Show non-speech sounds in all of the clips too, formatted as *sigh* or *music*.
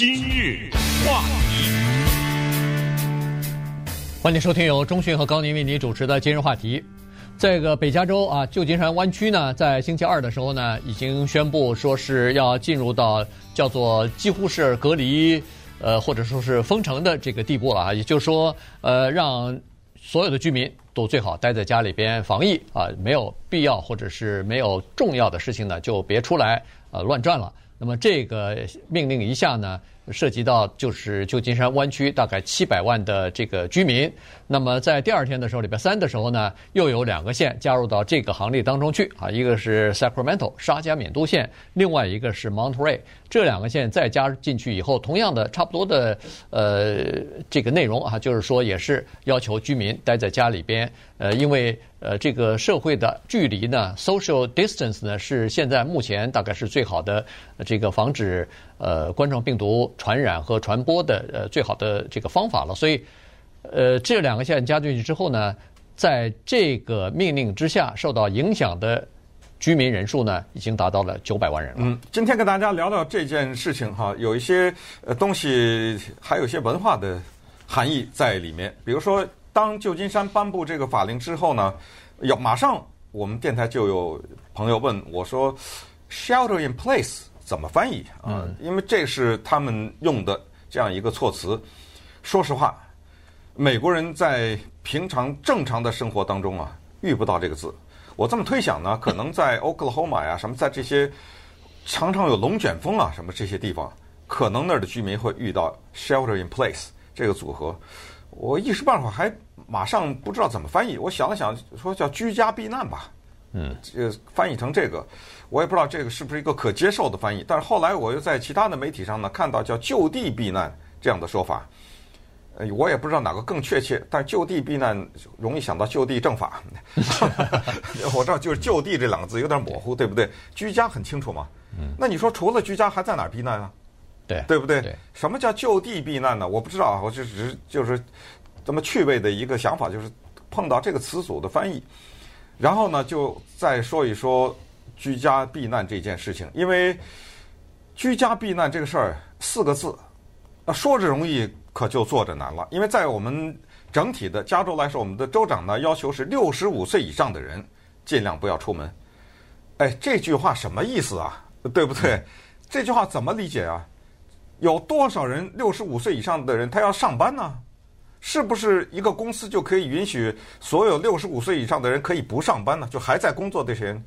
今日话题，欢迎收听由中讯和高宁为您主持的今日话题。这个北加州啊，旧金山湾区呢，在星期二的时候呢，已经宣布说是要进入到叫做几乎是隔离，呃，或者说是封城的这个地步了啊。也就是说，呃，让所有的居民都最好待在家里边防疫啊，没有必要或者是没有重要的事情呢，就别出来呃乱转了。那么这个命令一下呢，涉及到就是旧金山湾区大概七百万的这个居民。那么在第二天的时候，礼拜三的时候呢，又有两个县加入到这个行列当中去啊，一个是 Sacramento 沙加缅度县，另外一个是 Monterey。这两个县再加进去以后，同样的差不多的呃这个内容啊，就是说也是要求居民待在家里边，呃，因为。呃，这个社会的距离呢，social distance 呢，是现在目前大概是最好的这个防止呃冠状病毒传染和传播的呃最好的这个方法了。所以，呃，这两个县加进去之后呢，在这个命令之下受到影响的居民人数呢，已经达到了九百万人了。嗯，今天跟大家聊聊这件事情哈，有一些呃东西，还有一些文化的含义在里面，比如说。当旧金山颁布这个法令之后呢，要马上我们电台就有朋友问我说，“shelter in place” 怎么翻译啊？因为这是他们用的这样一个措辞。说实话，美国人在平常正常的生活当中啊，遇不到这个字。我这么推想呢，*laughs* 可能在 Oklahoma 呀，什么在这些常常有龙卷风啊，什么这些地方，可能那儿的居民会遇到 “shelter in place” 这个组合。我一时半会儿还马上不知道怎么翻译。我想了想，说叫居家避难吧。嗯，这翻译成这个，我也不知道这个是不是一个可接受的翻译。但是后来我又在其他的媒体上呢看到叫就地避难这样的说法。呃，我也不知道哪个更确切。但就地避难容易想到就地正法。*laughs* *laughs* 我知道就是就地这两个字有点模糊，对不对？居家很清楚嘛。嗯。那你说除了居家还在哪儿避难啊？对，对不对？对，什么叫就地避难呢？我不知道啊，我就只是就是这么趣味的一个想法，就是碰到这个词组的翻译，然后呢，就再说一说居家避难这件事情。因为居家避难这个事儿四个字，啊，说着容易，可就做着难了。因为在我们整体的加州来说，我们的州长呢要求是六十五岁以上的人尽量不要出门。哎，这句话什么意思啊？对不对？这句话怎么理解啊？有多少人六十五岁以上的人他要上班呢？是不是一个公司就可以允许所有六十五岁以上的人可以不上班呢？就还在工作这些人，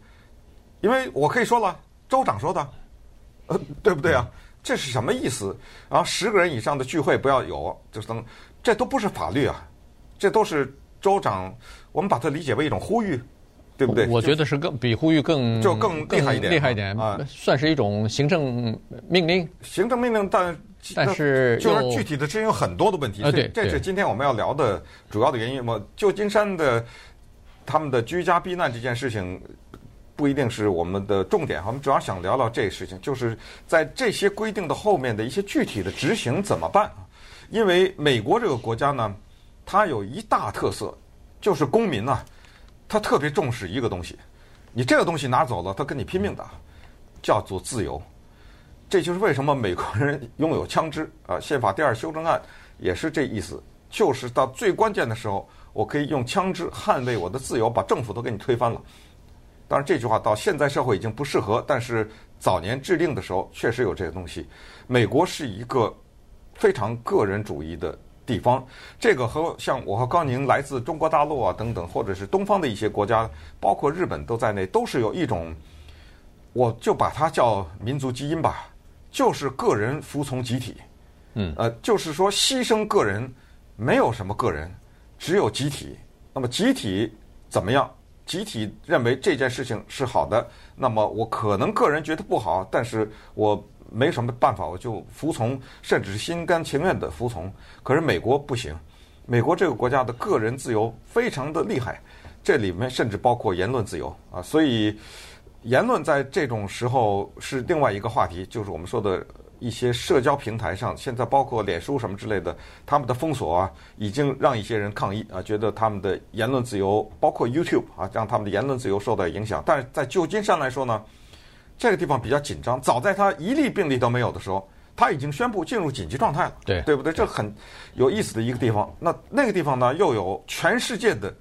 因为我可以说了，州长说的，呃，对不对啊？这是什么意思？然后十个人以上的聚会不要有，就是等，这都不是法律啊，这都是州长，我们把它理解为一种呼吁。对不对？我觉得是更比呼吁更就更厉害一点，厉害一点啊，算是一种行政命令。行政命令，但但是就是具体的执行有很多的问题。对，这是今天我们要聊的主要的原因嘛。旧金山的他们的居家避难这件事情不一定是我们的重点，我们主要想聊聊这个事情，就是在这些规定的后面的一些具体的执行怎么办？因为美国这个国家呢，它有一大特色，就是公民呢。他特别重视一个东西，你这个东西拿走了，他跟你拼命打，叫做自由。这就是为什么美国人拥有枪支啊。宪法第二修正案也是这意思，就是到最关键的时候，我可以用枪支捍卫我的自由，把政府都给你推翻了。当然，这句话到现在社会已经不适合，但是早年制定的时候确实有这个东西。美国是一个非常个人主义的。地方，这个和像我和高宁来自中国大陆啊等等，或者是东方的一些国家，包括日本都在内，都是有一种，我就把它叫民族基因吧，就是个人服从集体，嗯，呃，就是说牺牲个人，没有什么个人，只有集体。那么集体怎么样？集体认为这件事情是好的，那么我可能个人觉得不好，但是我。没什么办法，我就服从，甚至是心甘情愿的服从。可是美国不行，美国这个国家的个人自由非常的厉害，这里面甚至包括言论自由啊。所以言论在这种时候是另外一个话题，就是我们说的一些社交平台上，现在包括脸书什么之类的，他们的封锁啊，已经让一些人抗议啊，觉得他们的言论自由，包括 YouTube 啊，让他们的言论自由受到影响。但是在旧金山来说呢？这个地方比较紧张。早在他一例病例都没有的时候，他已经宣布进入紧急状态了，对对不对？这很有意思的一个地方。那那个地方呢，又有全世界的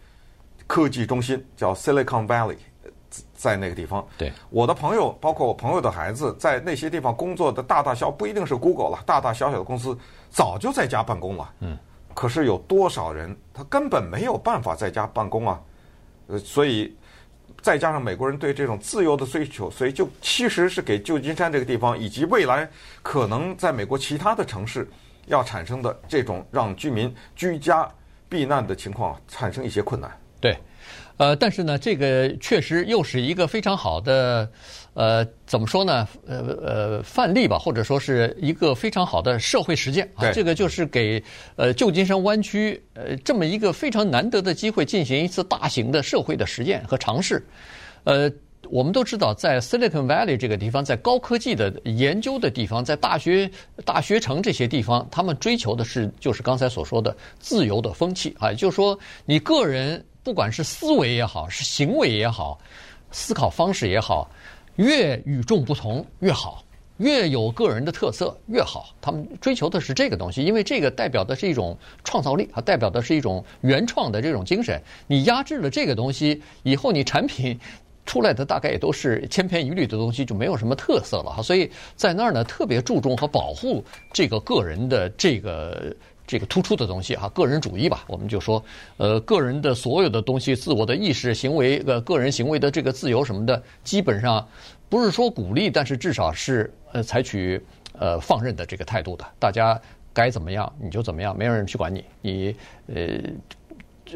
科技中心，叫 Silicon Valley，在那个地方。对，我的朋友，包括我朋友的孩子，在那些地方工作的大大小，不一定是 Google 了，大大小小的公司早就在家办公了。嗯，可是有多少人他根本没有办法在家办公啊？呃，所以。再加上美国人对这种自由的追求，所以就其实是给旧金山这个地方以及未来可能在美国其他的城市要产生的这种让居民居家避难的情况产生一些困难。对，呃，但是呢，这个确实又是一个非常好的。呃，怎么说呢？呃呃，范例吧，或者说是一个非常好的社会实践啊。这个就是给呃旧金山湾区呃这么一个非常难得的机会，进行一次大型的社会的实践和尝试。呃，我们都知道，在 Silicon Valley 这个地方，在高科技的研究的地方，在大学大学城这些地方，他们追求的是就是刚才所说的自由的风气啊，就是说你个人不管是思维也好，是行为也好，思考方式也好。越与众不同越好，越有个人的特色越好。他们追求的是这个东西，因为这个代表的是一种创造力，它代表的是一种原创的这种精神。你压制了这个东西以后，你产品出来的大概也都是千篇一律的东西，就没有什么特色了哈。所以在那儿呢，特别注重和保护这个个人的这个。这个突出的东西哈，个人主义吧，我们就说，呃，个人的所有的东西，自我的意识、行为，呃，个人行为的这个自由什么的，基本上不是说鼓励，但是至少是呃采取呃放任的这个态度的。大家该怎么样你就怎么样，没有人去管你。你呃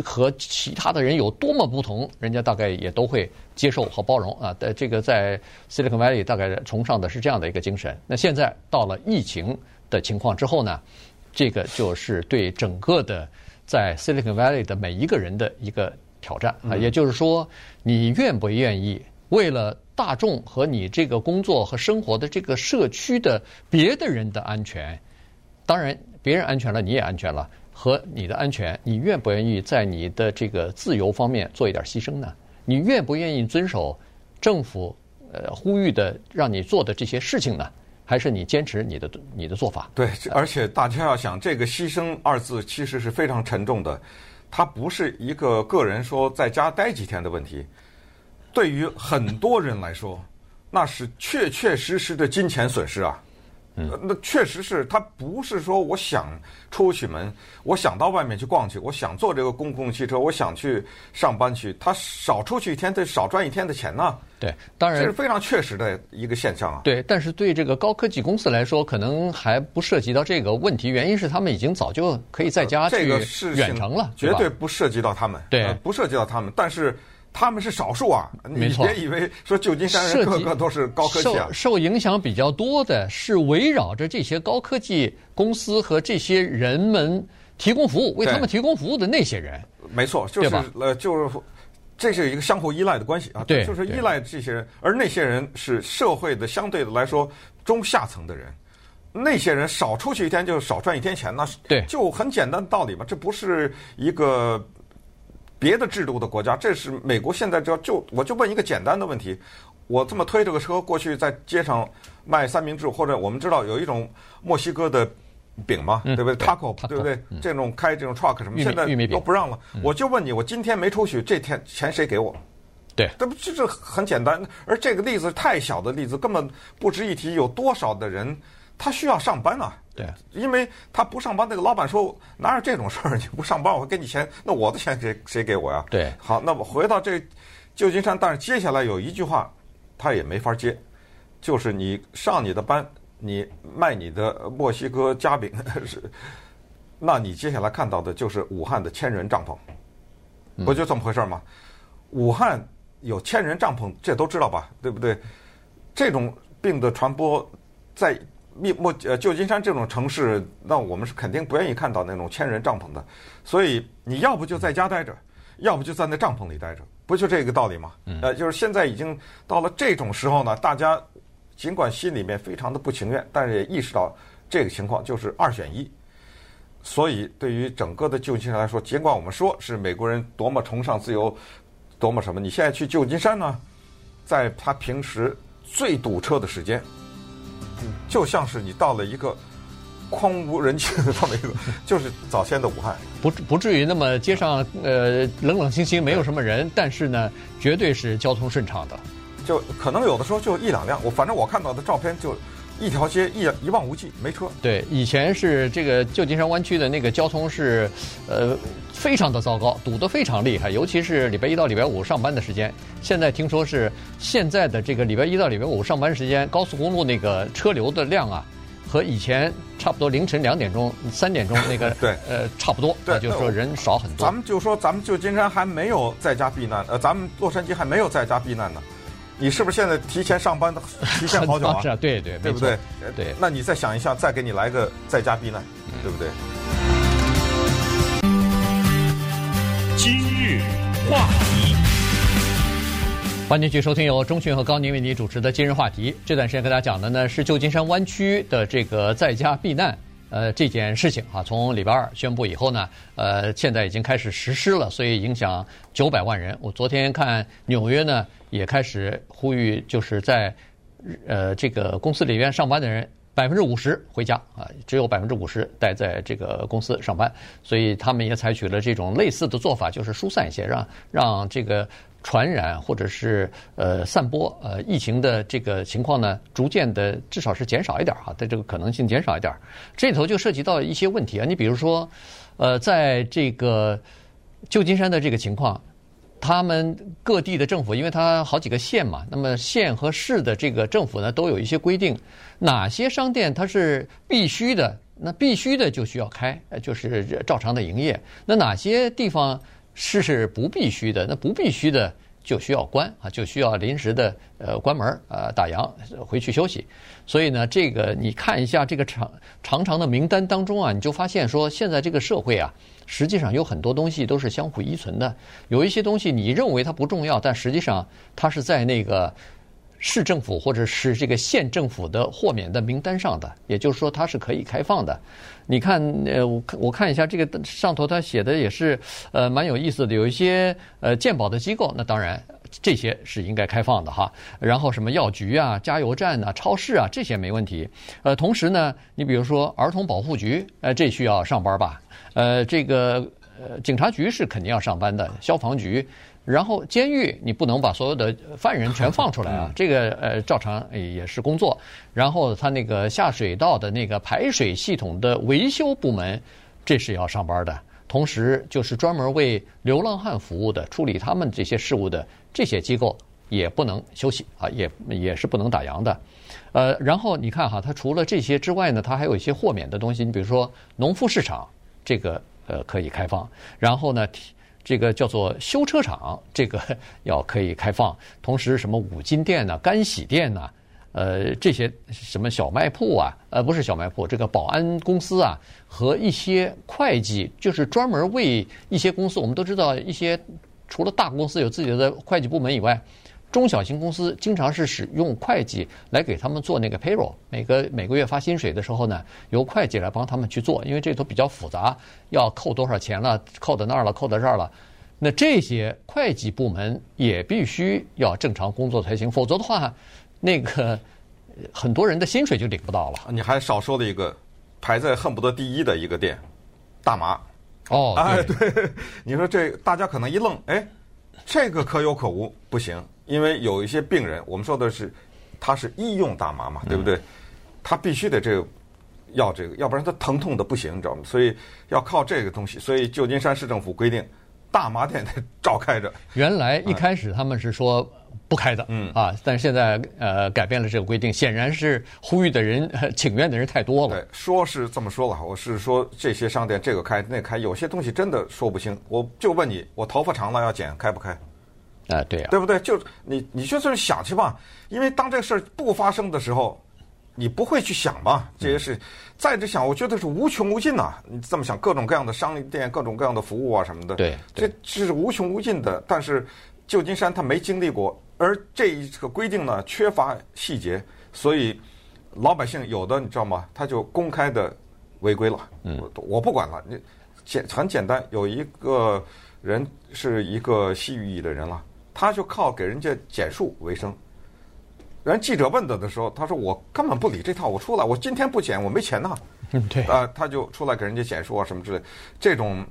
和其他的人有多么不同，人家大概也都会接受和包容啊。在这个在 Silicon Valley 大概崇尚的是这样的一个精神。那现在到了疫情的情况之后呢？这个就是对整个的在 Silicon Valley 的每一个人的一个挑战啊，也就是说，你愿不愿意为了大众和你这个工作和生活的这个社区的别的人的安全，当然别人安全了，你也安全了，和你的安全，你愿不愿意在你的这个自由方面做一点牺牲呢？你愿不愿意遵守政府呃呼吁的让你做的这些事情呢？还是你坚持你的你的做法？对，而且大家要想，这个“牺牲”二字其实是非常沉重的，它不是一个个人说在家待几天的问题，对于很多人来说，那是确确实实的金钱损失啊。嗯，那确实是他不是说我想出去门，我想到外面去逛去，我想坐这个公共汽车，我想去上班去，他少出去一天，得少赚一天的钱呢。对，当然这是非常确实的一个现象啊。对，但是对这个高科技公司来说，可能还不涉及到这个问题，原因是他们已经早就可以在家去远程了，绝对不涉及到他们，对，不涉及到他们，但是。他们是少数啊，你别以为说旧金山人个个都是高科技啊。受受影响比较多的是围绕着这些高科技公司和这些人们提供服务，为他们提供服务的那些人。没错，就是呃，就是这是一个相互依赖的关系啊。对，就是依赖这些人，而那些人是社会的相对的来说中下层的人，那些人少出去一天就少赚一天钱，那是对，就很简单的道理嘛。这不是一个。别的制度的国家，这是美国现在就就我就问一个简单的问题：我这么推这个车过去，在街上卖三明治，或者我们知道有一种墨西哥的饼嘛，对不对？Taco，对不对？这种开这种 truck 什么，现在都不让了。我就问你，我今天没出去，这天钱谁给我？对，这不就是很简单？而这个例子太小的例子，根本不值一提。有多少的人？他需要上班啊，对，因为他不上班，那个老板说哪有这种事儿？你不上班，我会给你钱，那我的钱谁谁给我呀？对，好，那么回到这旧金山，但是接下来有一句话，他也没法接，就是你上你的班，你卖你的墨西哥夹饼，是，那你接下来看到的就是武汉的千人帐篷，不就这么回事吗？武汉有千人帐篷，这都知道吧？对不对？这种病的传播在。密墨呃，旧金山这种城市，那我们是肯定不愿意看到那种千人帐篷的。所以你要不就在家待着，要不就在那帐篷里待着，不就这个道理吗？呃，就是现在已经到了这种时候呢，大家尽管心里面非常的不情愿，但是也意识到这个情况就是二选一。所以对于整个的旧金山来说，尽管我们说是美国人多么崇尚自由，多么什么，你现在去旧金山呢，在他平时最堵车的时间。就像是你到了一个空无人气的 *laughs* 这么一个，就是早先的武汉，不不至于那么街上呃冷冷清清，没有什么人，但是呢，绝对是交通顺畅的。就可能有的时候就一两辆，我反正我看到的照片就一条街一一望无际，没车。对，以前是这个旧金山湾区的那个交通是，呃，非常的糟糕，堵得非常厉害，尤其是礼拜一到礼拜五上班的时间。现在听说是现在的这个礼拜一到礼拜五上班时间，高速公路那个车流的量啊，和以前差不多凌晨两点钟、三点钟那个 *laughs* 对呃差不多，对，就是说人少很多。咱们就说咱们旧金山还没有在家避难，呃，咱们洛杉矶还没有在家避难呢。你是不是现在提前上班的，提前好久啊？*laughs* 是啊，对对，对不对？对。那你再想一下，再给你来个在家避难，对不对？今日话题，欢迎继续收听由钟迅和高宁为您主持的今日话题。这段时间跟大家讲的呢是旧金山湾区的这个在家避难。呃，这件事情啊，从礼拜二宣布以后呢，呃，现在已经开始实施了，所以影响九百万人。我昨天看纽约呢，也开始呼吁，就是在呃这个公司里边上班的人百分之五十回家啊，只有百分之五十待在这个公司上班，所以他们也采取了这种类似的做法，就是疏散一些，让让这个。传染或者是呃散播呃疫情的这个情况呢，逐渐的至少是减少一点哈，的这个可能性减少一点。这里头就涉及到一些问题啊，你比如说，呃，在这个旧金山的这个情况，他们各地的政府，因为它好几个县嘛，那么县和市的这个政府呢，都有一些规定，哪些商店它是必须的，那必须的就需要开，就是照常的营业。那哪些地方？是是不必须的，那不必须的就需要关啊，就需要临时的呃关门啊，打烊回去休息。所以呢，这个你看一下这个长长长的名单当中啊，你就发现说，现在这个社会啊，实际上有很多东西都是相互依存的。有一些东西你认为它不重要，但实际上它是在那个。市政府或者是这个县政府的豁免的名单上的，也就是说它是可以开放的。你看，呃，我看我看一下这个上头它写的也是呃蛮有意思的，有一些呃鉴宝的机构，那当然这些是应该开放的哈。然后什么药局啊、加油站啊、超市啊这些没问题。呃，同时呢，你比如说儿童保护局，呃，这需要上班吧？呃，这个呃警察局是肯定要上班的，消防局。然后监狱你不能把所有的犯人全放出来啊，这个呃照常也是工作。然后他那个下水道的那个排水系统的维修部门，这是要上班的。同时就是专门为流浪汉服务的、处理他们这些事务的这些机构也不能休息啊，也也是不能打烊的。呃，然后你看哈，它除了这些之外呢，它还有一些豁免的东西，你比如说农夫市场这个呃可以开放，然后呢。这个叫做修车厂，这个 *laughs* 要可以开放。同时，什么五金店呐、干洗店呐，呃，这些什么小卖铺啊，呃，不是小卖铺，这个保安公司啊，和一些会计，就是专门为一些公司。我们都知道，一些除了大公司有自己的会计部门以外。中小型公司经常是使用会计来给他们做那个 payroll，每个每个月发薪水的时候呢，由会计来帮他们去做，因为这都比较复杂，要扣多少钱了，扣到那儿了，扣到这儿了。那这些会计部门也必须要正常工作才行，否则的话，那个很多人的薪水就领不到了。*laughs* 你还少说了一个排在恨不得第一的一个店，大麻。哦，*laughs* 哎，对，你说这大家可能一愣，哎，这个可有可无，不行。因为有一些病人，我们说的是，他是医用大麻嘛，对不对？他必须得这个要这个，要不然他疼痛的不行，你知道吗？所以要靠这个东西。所以旧金山市政府规定，大麻店得照开着。原来一开始他们是说不开的，嗯啊，但是现在呃改变了这个规定，显然是呼吁的人、请愿的人太多了。对，说是这么说吧，我是说这些商店这个开那开，有些东西真的说不清。我就问你，我头发长了要剪，开不开？啊，对呀，对不对？就你，你就算是想去吧，因为当这个事儿不发生的时候，你不会去想吧？这些事，再者想，我觉得是无穷无尽呐。你这么想，各种各样的商店，各种各样的服务啊什么的，对，这是无穷无尽的。但是旧金山他没经历过，而这一个规定呢，缺乏细节，所以老百姓有的你知道吗？他就公开的违规了。嗯，我不管了，你简很简单，有一个人是一个西域裔的人了。他就靠给人家减数为生，人记者问他的时候，他说我根本不理这套，我出来，我今天不剪，我没钱呐。嗯，对。啊，他就出来给人家剪树啊什么之类，这种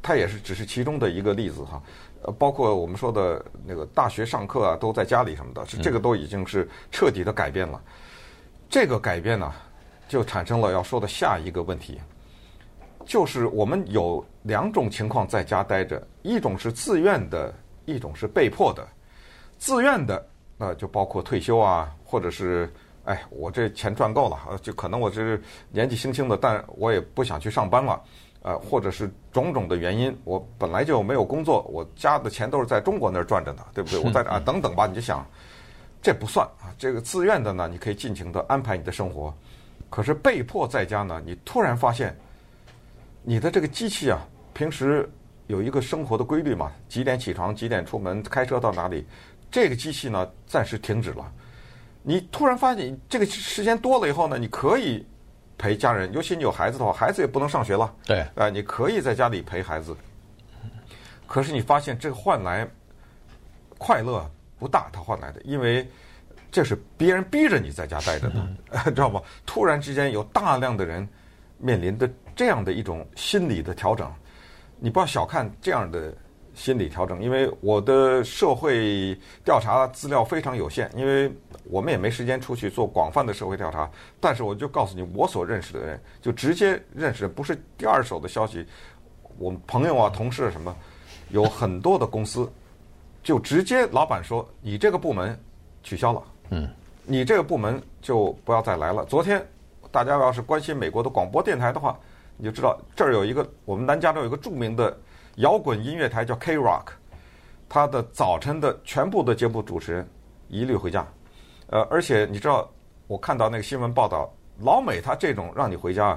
他也是只是其中的一个例子哈。呃，包括我们说的那个大学上课啊，都在家里什么的，是这个都已经是彻底的改变了。这个改变呢，就产生了要说的下一个问题，就是我们有两种情况在家待着，一种是自愿的，一种是被迫的。自愿的。那就包括退休啊，或者是哎，我这钱赚够了，呃，就可能我这年纪轻轻的，但我也不想去上班了，呃，或者是种种的原因，我本来就没有工作，我家的钱都是在中国那儿赚着呢，对不对？我在啊，等等吧，你就想，这不算啊，这个自愿的呢，你可以尽情的安排你的生活，可是被迫在家呢，你突然发现，你的这个机器啊，平时有一个生活的规律嘛，几点起床，几点出门，开车到哪里。这个机器呢，暂时停止了。你突然发现这个时间多了以后呢，你可以陪家人，尤其你有孩子的话，孩子也不能上学了。对，啊、呃，你可以在家里陪孩子。可是你发现这个换来快乐不大，他换来的，因为这是别人逼着你在家待着的，嗯、*laughs* 知道吗？突然之间有大量的人面临的这样的一种心理的调整，你不要小看这样的。心理调整，因为我的社会调查资料非常有限，因为我们也没时间出去做广泛的社会调查。但是我就告诉你，我所认识的人，就直接认识，不是第二手的消息。我们朋友啊、同事什么，有很多的公司，就直接老板说：“你这个部门取消了，嗯，你这个部门就不要再来了。”昨天大家要是关心美国的广播电台的话，你就知道这儿有一个我们南加州有一个著名的。摇滚音乐台叫 K Rock，他的早晨的全部的节目主持人一律回家，呃，而且你知道，我看到那个新闻报道，老美他这种让你回家，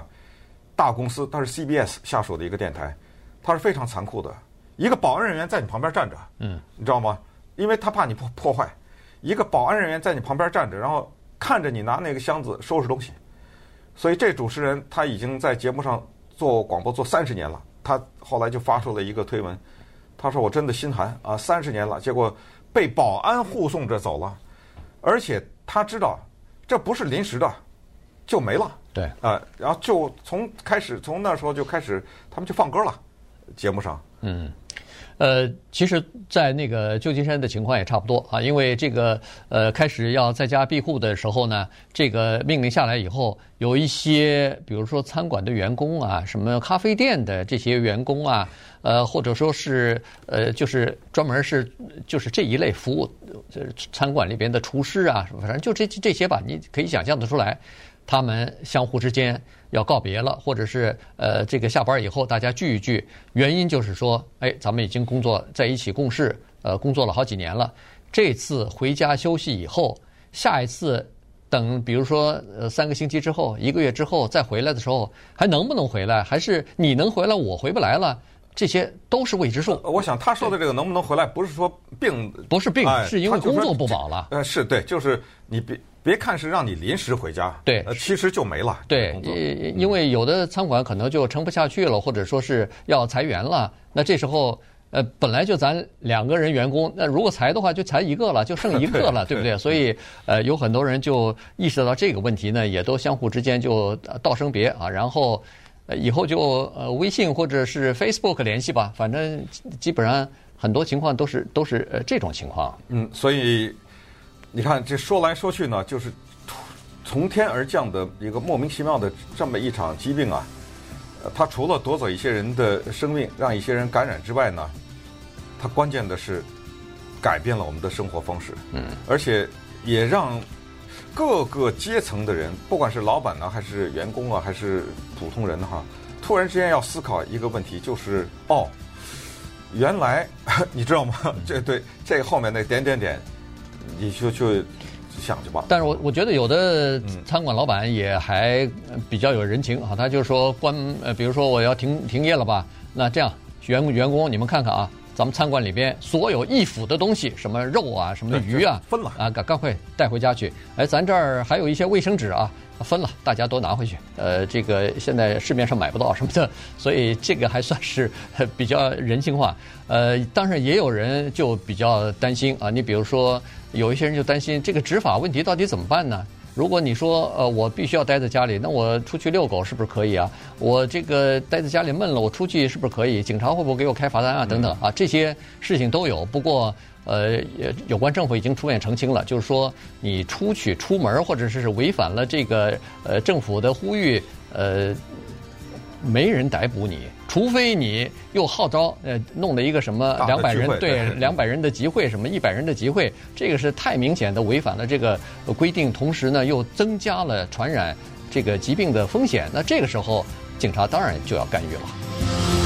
大公司他是 CBS 下属的一个电台，他是非常残酷的，一个保安人员在你旁边站着，嗯，你知道吗？因为他怕你破破坏，一个保安人员在你旁边站着，然后看着你拿那个箱子收拾东西，所以这主持人他已经在节目上做广播做三十年了。他后来就发出了一个推文，他说：“我真的心寒啊，三十年了，结果被保安护送着走了，而且他知道这不是临时的，就没了。”对，啊，然后就从开始从那时候就开始，他们就放歌了，节目上，嗯。呃，其实，在那个旧金山的情况也差不多啊，因为这个呃，开始要在家庇护的时候呢，这个命令下来以后，有一些，比如说餐馆的员工啊，什么咖啡店的这些员工啊，呃，或者说是呃，就是专门是就是这一类服务，就是餐馆里边的厨师啊，什么反正就这这些吧，你可以想象得出来。他们相互之间要告别了，或者是呃，这个下班以后大家聚一聚，原因就是说，哎，咱们已经工作在一起共事，呃，工作了好几年了。这次回家休息以后，下一次等，比如说呃三个星期之后、一个月之后再回来的时候，还能不能回来？还是你能回来，我回不来了？这些都是未知数。我想他说的这个能不能回来，不是说病，不是病，是因为工作不保了。呃，是对，就是你别。别看是让你临时回家，对，其实就没了。对，因为有的餐馆可能就撑不下去了，或者说是要裁员了。那这时候，呃，本来就咱两个人员工，那如果裁的话，就裁一个了，就剩一个了，*laughs* 对不对？所以，呃，有很多人就意识到这个问题呢，也都相互之间就道声别啊，然后，呃，以后就呃微信或者是 Facebook 联系吧，反正基本上很多情况都是都是呃这种情况。嗯，所以。你看，这说来说去呢，就是从天而降的一个莫名其妙的这么一场疾病啊！呃，它除了夺走一些人的生命，让一些人感染之外呢，它关键的是改变了我们的生活方式。嗯，而且也让各个阶层的人，不管是老板呢，还是员工啊，还是普通人哈，突然之间要思考一个问题，就是哦，原来 *laughs* 你知道吗？*laughs* 这对这后面那点点点。你就就想去吧。但是我我觉得有的餐馆老板也还比较有人情啊，他就说关呃，比如说我要停停业了吧，那这样员员工你们看看啊，咱们餐馆里边所有易腐的东西，什么肉啊，什么鱼啊，分了啊，赶赶快带回家去。哎，咱这儿还有一些卫生纸啊，分了，大家都拿回去。呃，这个现在市面上买不到什么的，所以这个还算是 *laughs* 比较人性化。呃，当然也有人就比较担心啊，你比如说有一些人就担心这个执法问题到底怎么办呢？如果你说呃我必须要待在家里，那我出去遛狗是不是可以啊？我这个待在家里闷了，我出去是不是可以？警察会不会给我开罚单啊？等等啊，这些事情都有。不过呃，有关政府已经出面澄清了，就是说你出去出门或者是违反了这个呃政府的呼吁呃。没人逮捕你，除非你又号召呃弄了一个什么两百人对两百人的集会，什么一百人的集会，这个是太明显的违反了这个规定，同时呢又增加了传染这个疾病的风险，那这个时候警察当然就要干预了。